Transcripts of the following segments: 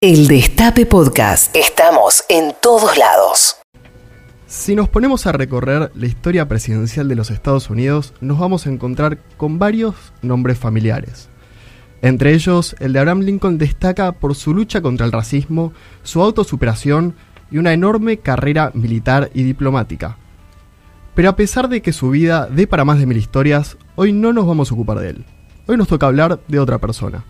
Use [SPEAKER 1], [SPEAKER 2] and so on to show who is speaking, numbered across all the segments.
[SPEAKER 1] El Destape Podcast. Estamos en todos lados.
[SPEAKER 2] Si nos ponemos a recorrer la historia presidencial de los Estados Unidos, nos vamos a encontrar con varios nombres familiares. Entre ellos, el de Abraham Lincoln destaca por su lucha contra el racismo, su autosuperación y una enorme carrera militar y diplomática. Pero a pesar de que su vida dé para más de mil historias, hoy no nos vamos a ocupar de él. Hoy nos toca hablar de otra persona.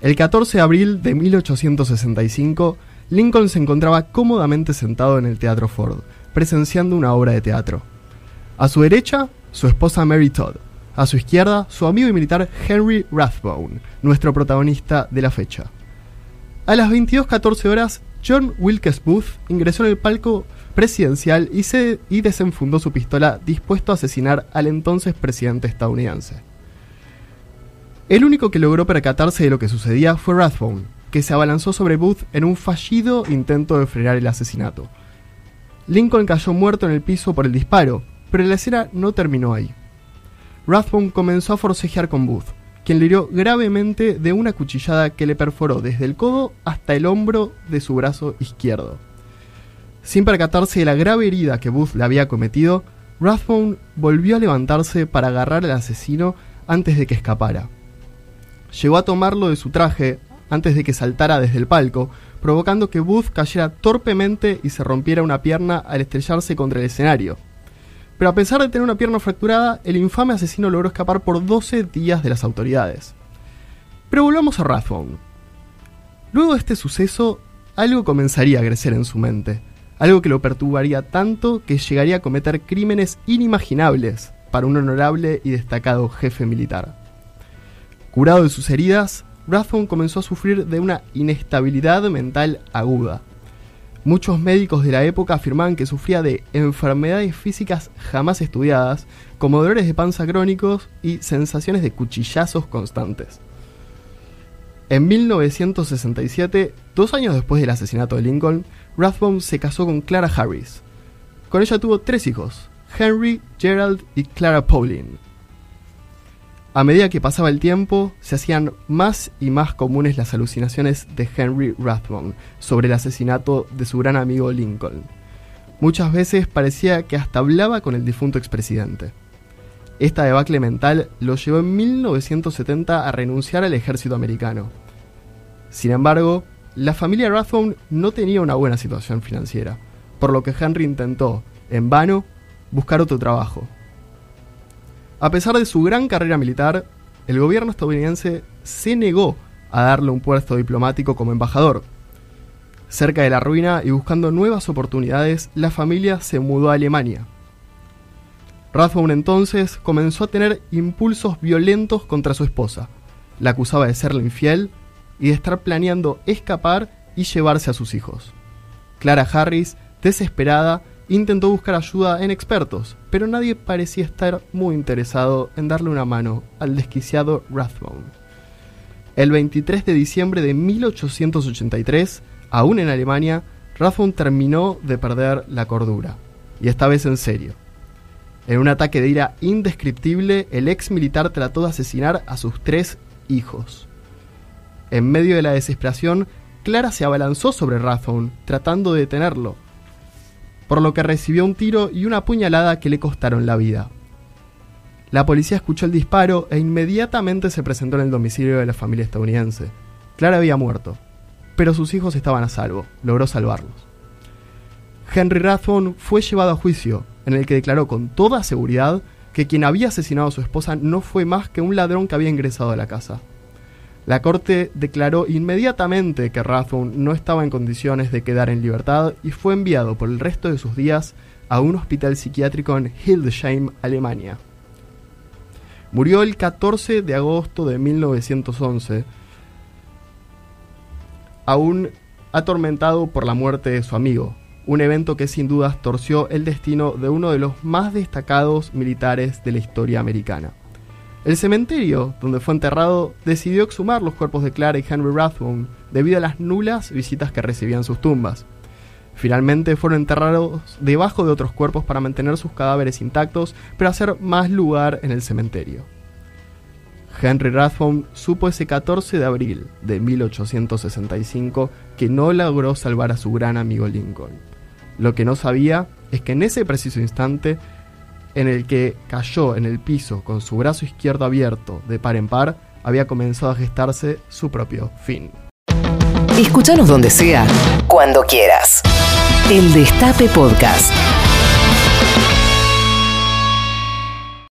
[SPEAKER 2] El 14 de abril de 1865, Lincoln se encontraba cómodamente sentado en el Teatro Ford, presenciando una obra de teatro. A su derecha, su esposa Mary Todd. A su izquierda, su amigo y militar Henry Rathbone, nuestro protagonista de la fecha. A las 22.14 horas, John Wilkes Booth ingresó en el palco presidencial y, se, y desenfundó su pistola dispuesto a asesinar al entonces presidente estadounidense. El único que logró percatarse de lo que sucedía fue Rathbone, que se abalanzó sobre Booth en un fallido intento de frenar el asesinato. Lincoln cayó muerto en el piso por el disparo, pero la escena no terminó ahí. Rathbone comenzó a forcejear con Booth, quien le hirió gravemente de una cuchillada que le perforó desde el codo hasta el hombro de su brazo izquierdo. Sin percatarse de la grave herida que Booth le había cometido, Rathbone volvió a levantarse para agarrar al asesino antes de que escapara. Llegó a tomarlo de su traje antes de que saltara desde el palco, provocando que Booth cayera torpemente y se rompiera una pierna al estrellarse contra el escenario. Pero a pesar de tener una pierna fracturada, el infame asesino logró escapar por 12 días de las autoridades. Pero volvamos a Rathbone. Luego de este suceso, algo comenzaría a crecer en su mente, algo que lo perturbaría tanto que llegaría a cometer crímenes inimaginables para un honorable y destacado jefe militar. Curado de sus heridas, Rathbone comenzó a sufrir de una inestabilidad mental aguda. Muchos médicos de la época afirmaban que sufría de enfermedades físicas jamás estudiadas, como dolores de panza crónicos y sensaciones de cuchillazos constantes. En 1967, dos años después del asesinato de Lincoln, Rathbone se casó con Clara Harris. Con ella tuvo tres hijos, Henry, Gerald y Clara Pauline. A medida que pasaba el tiempo, se hacían más y más comunes las alucinaciones de Henry Rathbone sobre el asesinato de su gran amigo Lincoln. Muchas veces parecía que hasta hablaba con el difunto expresidente. Esta debacle mental lo llevó en 1970 a renunciar al ejército americano. Sin embargo, la familia Rathbone no tenía una buena situación financiera, por lo que Henry intentó, en vano, buscar otro trabajo. A pesar de su gran carrera militar, el gobierno estadounidense se negó a darle un puesto diplomático como embajador. Cerca de la ruina y buscando nuevas oportunidades, la familia se mudó a Alemania. Rathbone entonces comenzó a tener impulsos violentos contra su esposa. La acusaba de serle infiel y de estar planeando escapar y llevarse a sus hijos. Clara Harris, desesperada, intentó buscar ayuda en expertos, pero nadie parecía estar muy interesado en darle una mano al desquiciado Rathbone. El 23 de diciembre de 1883, aún en Alemania, Rathbone terminó de perder la cordura, y esta vez en serio. En un ataque de ira indescriptible, el ex militar trató de asesinar a sus tres hijos. En medio de la desesperación, Clara se abalanzó sobre Rathbone, tratando de detenerlo, por lo que recibió un tiro y una puñalada que le costaron la vida. La policía escuchó el disparo e inmediatamente se presentó en el domicilio de la familia estadounidense. Clara había muerto, pero sus hijos estaban a salvo, logró salvarlos. Henry Rathbone fue llevado a juicio, en el que declaró con toda seguridad que quien había asesinado a su esposa no fue más que un ladrón que había ingresado a la casa. La corte declaró inmediatamente que Rathbone no estaba en condiciones de quedar en libertad y fue enviado por el resto de sus días a un hospital psiquiátrico en Hildesheim, Alemania. Murió el 14 de agosto de 1911, aún atormentado por la muerte de su amigo, un evento que sin dudas torció el destino de uno de los más destacados militares de la historia americana. El cementerio donde fue enterrado decidió exhumar los cuerpos de Clara y Henry Rathbone debido a las nulas visitas que recibían sus tumbas. Finalmente fueron enterrados debajo de otros cuerpos para mantener sus cadáveres intactos, pero hacer más lugar en el cementerio. Henry Rathbone supo ese 14 de abril de 1865 que no logró salvar a su gran amigo Lincoln. Lo que no sabía es que en ese preciso instante en el que cayó en el piso con su brazo izquierdo abierto de par en par, había comenzado a gestarse su propio fin.
[SPEAKER 1] Escúchanos donde sea, cuando quieras. El Destape Podcast.